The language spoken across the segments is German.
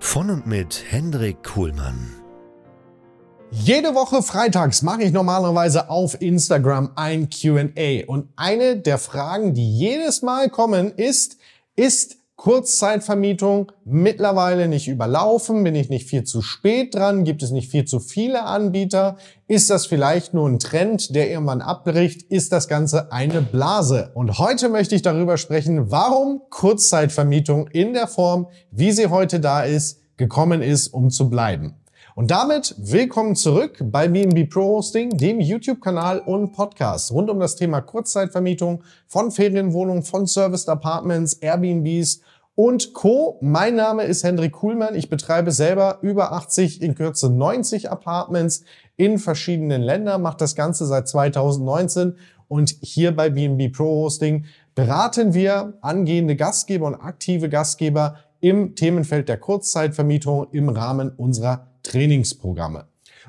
Von und mit Hendrik Kuhlmann. Jede Woche freitags mache ich normalerweise auf Instagram ein QA. Und eine der Fragen, die jedes Mal kommen, ist, ist Kurzzeitvermietung mittlerweile nicht überlaufen? Bin ich nicht viel zu spät dran? Gibt es nicht viel zu viele Anbieter? Ist das vielleicht nur ein Trend, der irgendwann abbricht? Ist das Ganze eine Blase? Und heute möchte ich darüber sprechen, warum Kurzzeitvermietung in der Form, wie sie heute da ist, gekommen ist, um zu bleiben. Und damit willkommen zurück bei BNB Pro Hosting, dem YouTube-Kanal und Podcast rund um das Thema Kurzzeitvermietung von Ferienwohnungen, von Serviced Apartments, Airbnbs und Co. Mein Name ist Hendrik Kuhlmann. Ich betreibe selber über 80, in Kürze 90 Apartments in verschiedenen Ländern, mache das Ganze seit 2019 und hier bei BNB Pro Hosting beraten wir angehende Gastgeber und aktive Gastgeber im Themenfeld der Kurzzeitvermietung im Rahmen unserer Trainingsprogramme.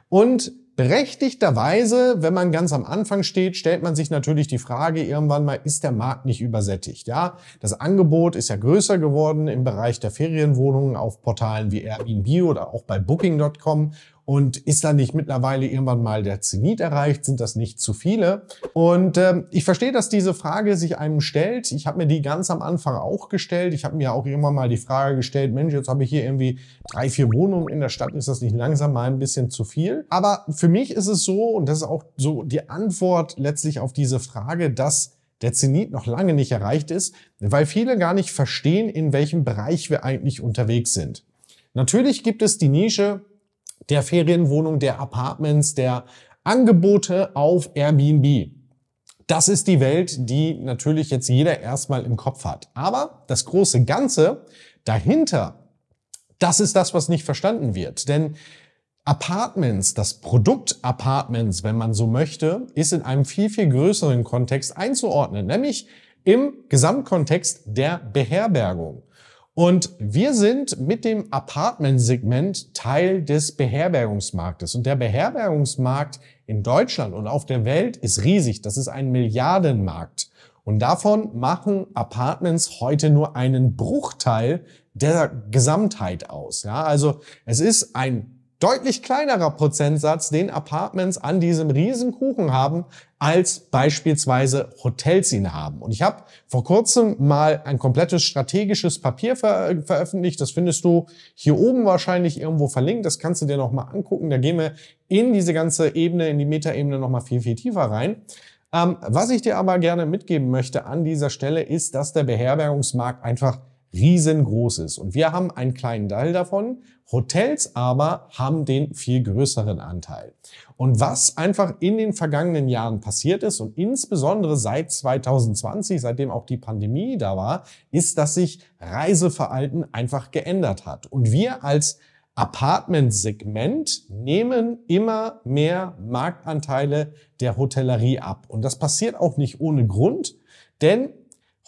Und Berechtigterweise, wenn man ganz am Anfang steht, stellt man sich natürlich die Frage irgendwann mal, ist der Markt nicht übersättigt? Ja, das Angebot ist ja größer geworden im Bereich der Ferienwohnungen auf Portalen wie Airbnb oder auch bei Booking.com und ist da nicht mittlerweile irgendwann mal der Zenit erreicht? Sind das nicht zu viele? Und ähm, ich verstehe, dass diese Frage sich einem stellt. Ich habe mir die ganz am Anfang auch gestellt. Ich habe mir auch irgendwann mal die Frage gestellt, Mensch, jetzt habe ich hier irgendwie drei, vier Wohnungen in der Stadt. Ist das nicht langsam mal ein bisschen zu viel? Aber für mich ist es so, und das ist auch so die Antwort letztlich auf diese Frage, dass der Zenit noch lange nicht erreicht ist, weil viele gar nicht verstehen, in welchem Bereich wir eigentlich unterwegs sind. Natürlich gibt es die Nische der Ferienwohnung, der Apartments, der Angebote auf Airbnb. Das ist die Welt, die natürlich jetzt jeder erstmal im Kopf hat. Aber das große Ganze dahinter, das ist das, was nicht verstanden wird. Denn Apartments, das Produkt Apartments, wenn man so möchte, ist in einem viel, viel größeren Kontext einzuordnen, nämlich im Gesamtkontext der Beherbergung. Und wir sind mit dem Apartment-Segment Teil des Beherbergungsmarktes. Und der Beherbergungsmarkt in Deutschland und auf der Welt ist riesig. Das ist ein Milliardenmarkt. Und davon machen Apartments heute nur einen Bruchteil der Gesamtheit aus. Ja, also es ist ein deutlich kleinerer Prozentsatz den Apartments an diesem Riesenkuchen haben, als beispielsweise Hotels ihn haben. Und ich habe vor kurzem mal ein komplettes strategisches Papier ver veröffentlicht. Das findest du hier oben wahrscheinlich irgendwo verlinkt. Das kannst du dir nochmal angucken. Da gehen wir in diese ganze Ebene, in die Metaebene nochmal viel, viel tiefer rein. Ähm, was ich dir aber gerne mitgeben möchte an dieser Stelle ist, dass der Beherbergungsmarkt einfach riesengroß ist. Und wir haben einen kleinen Teil davon. Hotels aber haben den viel größeren Anteil. Und was einfach in den vergangenen Jahren passiert ist und insbesondere seit 2020, seitdem auch die Pandemie da war, ist, dass sich Reiseverhalten einfach geändert hat. Und wir als Apartmentsegment nehmen immer mehr Marktanteile der Hotellerie ab. Und das passiert auch nicht ohne Grund, denn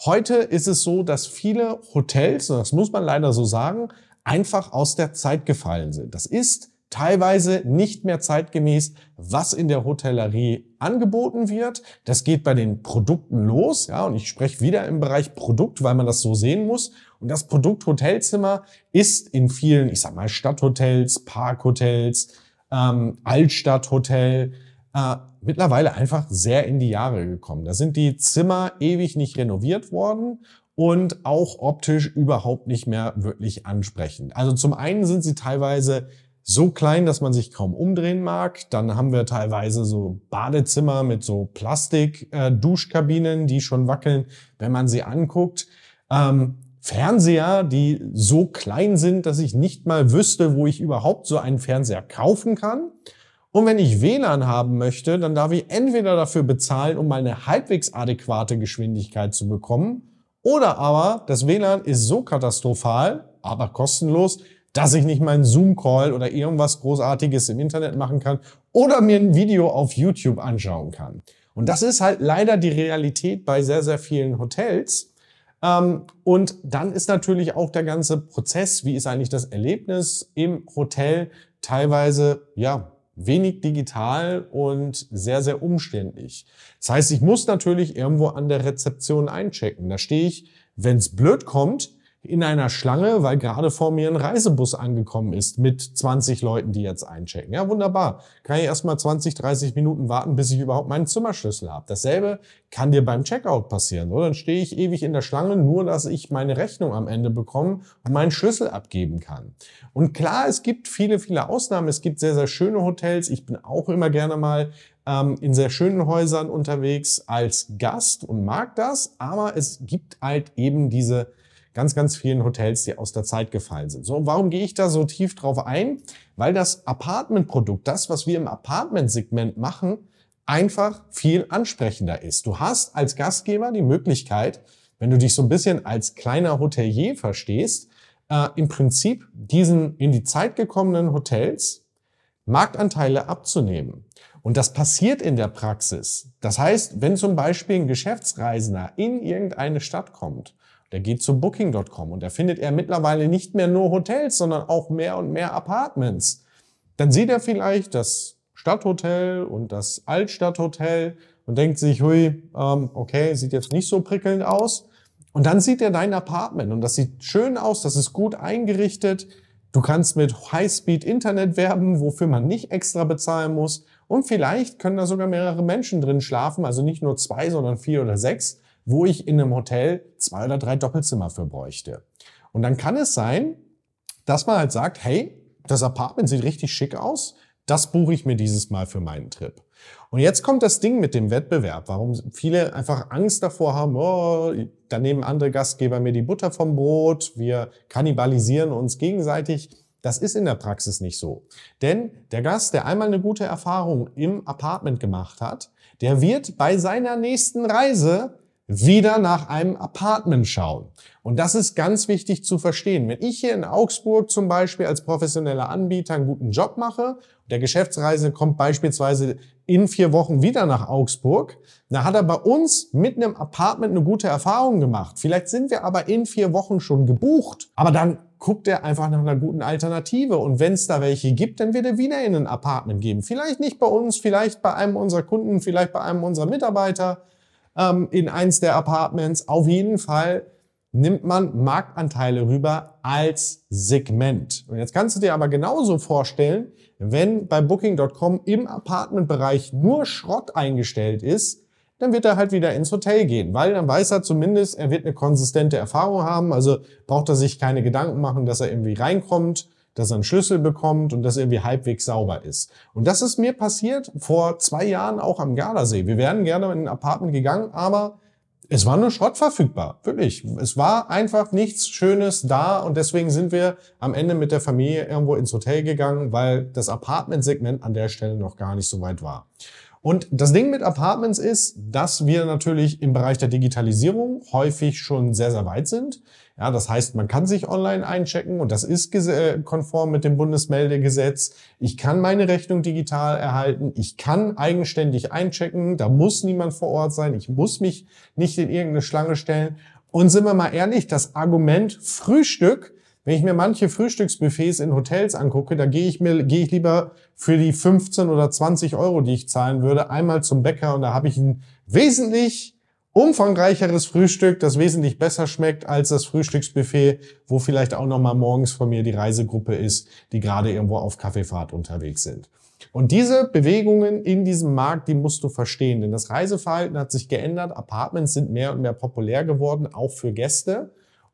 Heute ist es so, dass viele Hotels, und das muss man leider so sagen, einfach aus der Zeit gefallen sind. Das ist teilweise nicht mehr zeitgemäß, was in der Hotellerie angeboten wird. Das geht bei den Produkten los, ja, und ich spreche wieder im Bereich Produkt, weil man das so sehen muss. Und das Produkt Hotelzimmer ist in vielen, ich sag mal, Stadthotels, Parkhotels, ähm, Altstadthotel, äh, mittlerweile einfach sehr in die Jahre gekommen. Da sind die Zimmer ewig nicht renoviert worden und auch optisch überhaupt nicht mehr wirklich ansprechend. Also zum einen sind sie teilweise so klein, dass man sich kaum umdrehen mag. Dann haben wir teilweise so Badezimmer mit so Plastik-Duschkabinen, äh, die schon wackeln, wenn man sie anguckt. Ähm, Fernseher, die so klein sind, dass ich nicht mal wüsste, wo ich überhaupt so einen Fernseher kaufen kann. Und wenn ich WLAN haben möchte, dann darf ich entweder dafür bezahlen, um mal eine halbwegs adäquate Geschwindigkeit zu bekommen, oder aber das WLAN ist so katastrophal, aber kostenlos, dass ich nicht mal einen Zoom-Call oder irgendwas Großartiges im Internet machen kann oder mir ein Video auf YouTube anschauen kann. Und das ist halt leider die Realität bei sehr, sehr vielen Hotels. Ähm, und dann ist natürlich auch der ganze Prozess, wie ist eigentlich das Erlebnis im Hotel, teilweise, ja, wenig digital und sehr, sehr umständlich. Das heißt, ich muss natürlich irgendwo an der Rezeption einchecken. Da stehe ich, wenn es blöd kommt, in einer Schlange, weil gerade vor mir ein Reisebus angekommen ist mit 20 Leuten, die jetzt einchecken. Ja, wunderbar. Kann ich erstmal 20, 30 Minuten warten, bis ich überhaupt meinen Zimmerschlüssel habe. Dasselbe kann dir beim Checkout passieren. Oder? Dann stehe ich ewig in der Schlange, nur dass ich meine Rechnung am Ende bekomme und meinen Schlüssel abgeben kann. Und klar, es gibt viele, viele Ausnahmen. Es gibt sehr, sehr schöne Hotels. Ich bin auch immer gerne mal ähm, in sehr schönen Häusern unterwegs als Gast und mag das. Aber es gibt halt eben diese ganz, ganz vielen Hotels, die aus der Zeit gefallen sind. So, warum gehe ich da so tief drauf ein? Weil das Apartmentprodukt, das, was wir im Apartmentsegment machen, einfach viel ansprechender ist. Du hast als Gastgeber die Möglichkeit, wenn du dich so ein bisschen als kleiner Hotelier verstehst, äh, im Prinzip diesen in die Zeit gekommenen Hotels Marktanteile abzunehmen. Und das passiert in der Praxis. Das heißt, wenn zum Beispiel ein Geschäftsreisender in irgendeine Stadt kommt der geht zu Booking.com und da findet er mittlerweile nicht mehr nur Hotels, sondern auch mehr und mehr Apartments. Dann sieht er vielleicht das Stadthotel und das Altstadthotel und denkt sich, hui, ähm, okay, sieht jetzt nicht so prickelnd aus. Und dann sieht er dein Apartment und das sieht schön aus, das ist gut eingerichtet. Du kannst mit Highspeed Internet werben, wofür man nicht extra bezahlen muss. Und vielleicht können da sogar mehrere Menschen drin schlafen, also nicht nur zwei, sondern vier oder sechs wo ich in einem Hotel zwei oder drei Doppelzimmer für bräuchte. Und dann kann es sein, dass man halt sagt, hey, das Apartment sieht richtig schick aus, das buche ich mir dieses Mal für meinen Trip. Und jetzt kommt das Ding mit dem Wettbewerb, warum viele einfach Angst davor haben, oh, da nehmen andere Gastgeber mir die Butter vom Brot, wir kannibalisieren uns gegenseitig. Das ist in der Praxis nicht so. Denn der Gast, der einmal eine gute Erfahrung im Apartment gemacht hat, der wird bei seiner nächsten Reise wieder nach einem Apartment schauen. Und das ist ganz wichtig zu verstehen. Wenn ich hier in Augsburg zum Beispiel als professioneller Anbieter einen guten Job mache, der Geschäftsreise kommt beispielsweise in vier Wochen wieder nach Augsburg, dann hat er bei uns mit einem Apartment eine gute Erfahrung gemacht. Vielleicht sind wir aber in vier Wochen schon gebucht. Aber dann guckt er einfach nach einer guten Alternative. Und wenn es da welche gibt, dann wird er wieder in ein Apartment geben. Vielleicht nicht bei uns, vielleicht bei einem unserer Kunden, vielleicht bei einem unserer Mitarbeiter ähm, in eins der Apartments. Auf jeden Fall nimmt man Marktanteile rüber als Segment. Und jetzt kannst du dir aber genauso vorstellen, wenn bei Booking.com im Apartmentbereich nur Schrott eingestellt ist, dann wird er halt wieder ins Hotel gehen, weil dann weiß er zumindest, er wird eine konsistente Erfahrung haben, also braucht er sich keine Gedanken machen, dass er irgendwie reinkommt dass er einen Schlüssel bekommt und dass irgendwie halbwegs sauber ist. Und das ist mir passiert vor zwei Jahren auch am Gardasee. Wir wären gerne in ein Apartment gegangen, aber es war nur Schrott verfügbar. Wirklich. Es war einfach nichts Schönes da und deswegen sind wir am Ende mit der Familie irgendwo ins Hotel gegangen, weil das Apartmentsegment an der Stelle noch gar nicht so weit war. Und das Ding mit Apartments ist, dass wir natürlich im Bereich der Digitalisierung häufig schon sehr, sehr weit sind. Ja, das heißt, man kann sich online einchecken und das ist äh, konform mit dem Bundesmeldegesetz. Ich kann meine Rechnung digital erhalten. Ich kann eigenständig einchecken. Da muss niemand vor Ort sein. Ich muss mich nicht in irgendeine Schlange stellen. Und sind wir mal ehrlich, das Argument Frühstück, wenn ich mir manche Frühstücksbuffets in Hotels angucke, da gehe ich mir, gehe ich lieber für die 15 oder 20 Euro, die ich zahlen würde, einmal zum Bäcker und da habe ich ein wesentlich umfangreicheres Frühstück, das wesentlich besser schmeckt als das Frühstücksbuffet, wo vielleicht auch noch mal morgens von mir die Reisegruppe ist, die gerade irgendwo auf Kaffeefahrt unterwegs sind. Und diese Bewegungen in diesem Markt, die musst du verstehen, denn das Reiseverhalten hat sich geändert. Apartments sind mehr und mehr populär geworden, auch für Gäste.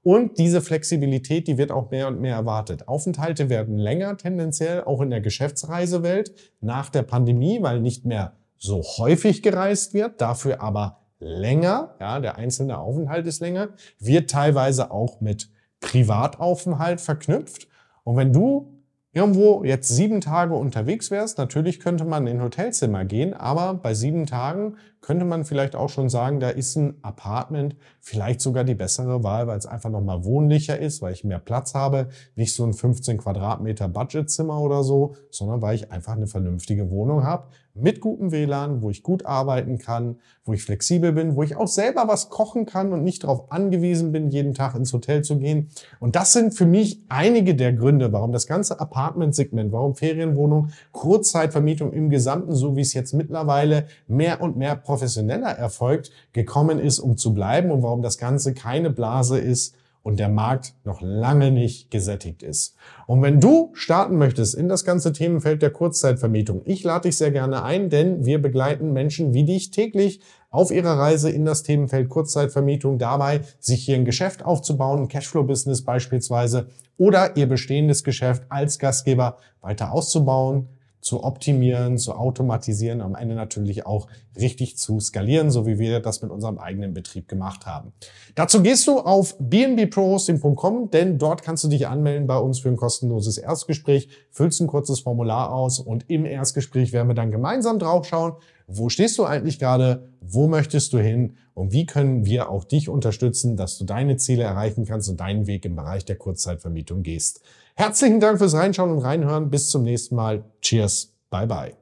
Und diese Flexibilität, die wird auch mehr und mehr erwartet. Aufenthalte werden länger tendenziell, auch in der Geschäftsreisewelt nach der Pandemie, weil nicht mehr so häufig gereist wird, dafür aber länger. Ja, der einzelne Aufenthalt ist länger, wird teilweise auch mit Privataufenthalt verknüpft. Und wenn du irgendwo jetzt sieben Tage unterwegs wärst, natürlich könnte man in Hotelzimmer gehen, aber bei sieben Tagen könnte man vielleicht auch schon sagen, da ist ein Apartment vielleicht sogar die bessere Wahl, weil es einfach nochmal wohnlicher ist, weil ich mehr Platz habe, nicht so ein 15 Quadratmeter Budgetzimmer oder so, sondern weil ich einfach eine vernünftige Wohnung habe, mit gutem WLAN, wo ich gut arbeiten kann, wo ich flexibel bin, wo ich auch selber was kochen kann und nicht darauf angewiesen bin, jeden Tag ins Hotel zu gehen. Und das sind für mich einige der Gründe, warum das ganze Apartment-Segment, warum Ferienwohnung, Kurzzeitvermietung im Gesamten, so wie es jetzt mittlerweile mehr und mehr professioneller erfolgt, gekommen ist, um zu bleiben und warum das Ganze keine Blase ist, und der Markt noch lange nicht gesättigt ist. Und wenn du starten möchtest in das ganze Themenfeld der Kurzzeitvermietung, ich lade dich sehr gerne ein, denn wir begleiten Menschen wie dich täglich auf ihrer Reise in das Themenfeld Kurzzeitvermietung dabei, sich hier ein Geschäft aufzubauen, ein Cashflow-Business beispielsweise, oder ihr bestehendes Geschäft als Gastgeber weiter auszubauen, zu optimieren, zu automatisieren, am Ende natürlich auch richtig zu skalieren, so wie wir das mit unserem eigenen Betrieb gemacht haben. Dazu gehst du auf bnbprohosting.com, denn dort kannst du dich anmelden bei uns für ein kostenloses Erstgespräch, füllst ein kurzes Formular aus und im Erstgespräch werden wir dann gemeinsam drauf schauen, wo stehst du eigentlich gerade, wo möchtest du hin und wie können wir auch dich unterstützen, dass du deine Ziele erreichen kannst und deinen Weg im Bereich der Kurzzeitvermietung gehst. Herzlichen Dank fürs Reinschauen und Reinhören. Bis zum nächsten Mal. Cheers. Bye bye.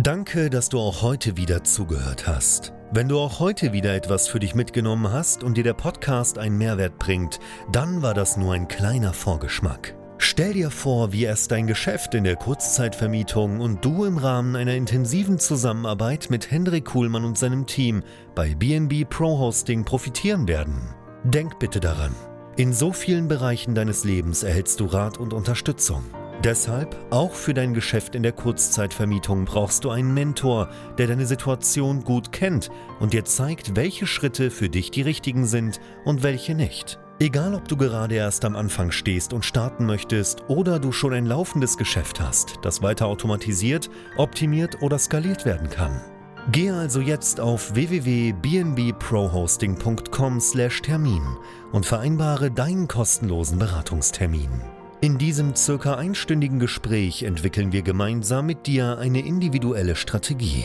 Danke, dass du auch heute wieder zugehört hast. Wenn du auch heute wieder etwas für dich mitgenommen hast und dir der Podcast einen Mehrwert bringt, dann war das nur ein kleiner Vorgeschmack. Stell dir vor, wie erst dein Geschäft in der Kurzzeitvermietung und du im Rahmen einer intensiven Zusammenarbeit mit Hendrik Kuhlmann und seinem Team bei BNB Pro Hosting profitieren werden. Denk bitte daran. In so vielen Bereichen deines Lebens erhältst du Rat und Unterstützung. Deshalb, auch für dein Geschäft in der Kurzzeitvermietung brauchst du einen Mentor, der deine Situation gut kennt und dir zeigt, welche Schritte für dich die richtigen sind und welche nicht. Egal, ob du gerade erst am Anfang stehst und starten möchtest oder du schon ein laufendes Geschäft hast, das weiter automatisiert, optimiert oder skaliert werden kann. Gehe also jetzt auf www.bnbprohosting.com/termin und vereinbare deinen kostenlosen Beratungstermin. In diesem circa einstündigen Gespräch entwickeln wir gemeinsam mit dir eine individuelle Strategie.